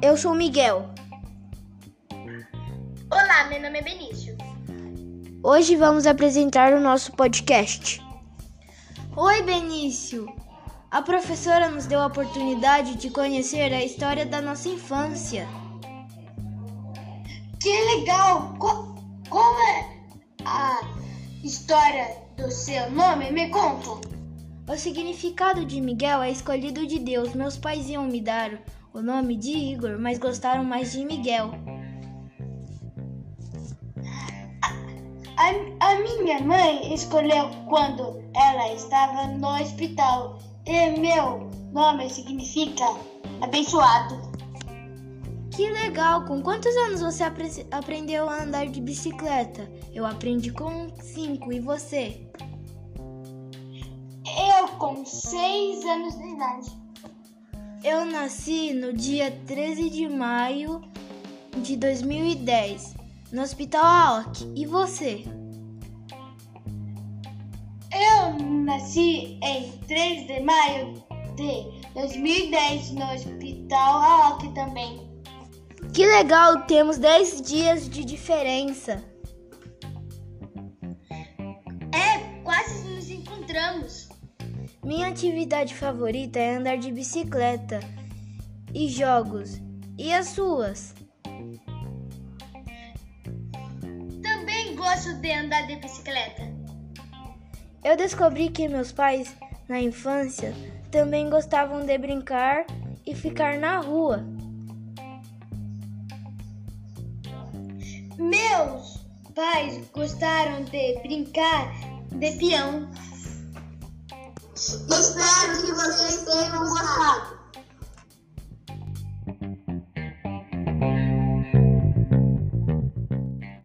eu sou Miguel. Olá, meu nome é Benício. Hoje vamos apresentar o nosso podcast. Oi, Benício. A professora nos deu a oportunidade de conhecer a história da nossa infância. Que legal! Qual, qual é a história do seu nome? Me conta. O significado de Miguel é escolhido de Deus. Meus pais iam me dar o nome de Igor, mas gostaram mais de Miguel. A, a minha mãe escolheu quando ela estava no hospital e meu nome significa abençoado. Que legal! Com quantos anos você apre aprendeu a andar de bicicleta? Eu aprendi com cinco e você? Eu com seis anos de idade. Eu nasci no dia 13 de maio de 2010, no Hospital AOC. E você? Eu nasci em 3 de maio de 2010 no Hospital AOC também. Que legal, temos 10 dias de diferença. É, quase nos encontramos. Minha atividade favorita é andar de bicicleta e jogos. E as suas? Também gosto de andar de bicicleta. Eu descobri que meus pais, na infância, também gostavam de brincar e ficar na rua. Meus pais gostaram de brincar de peão. Espero que vocês tenham.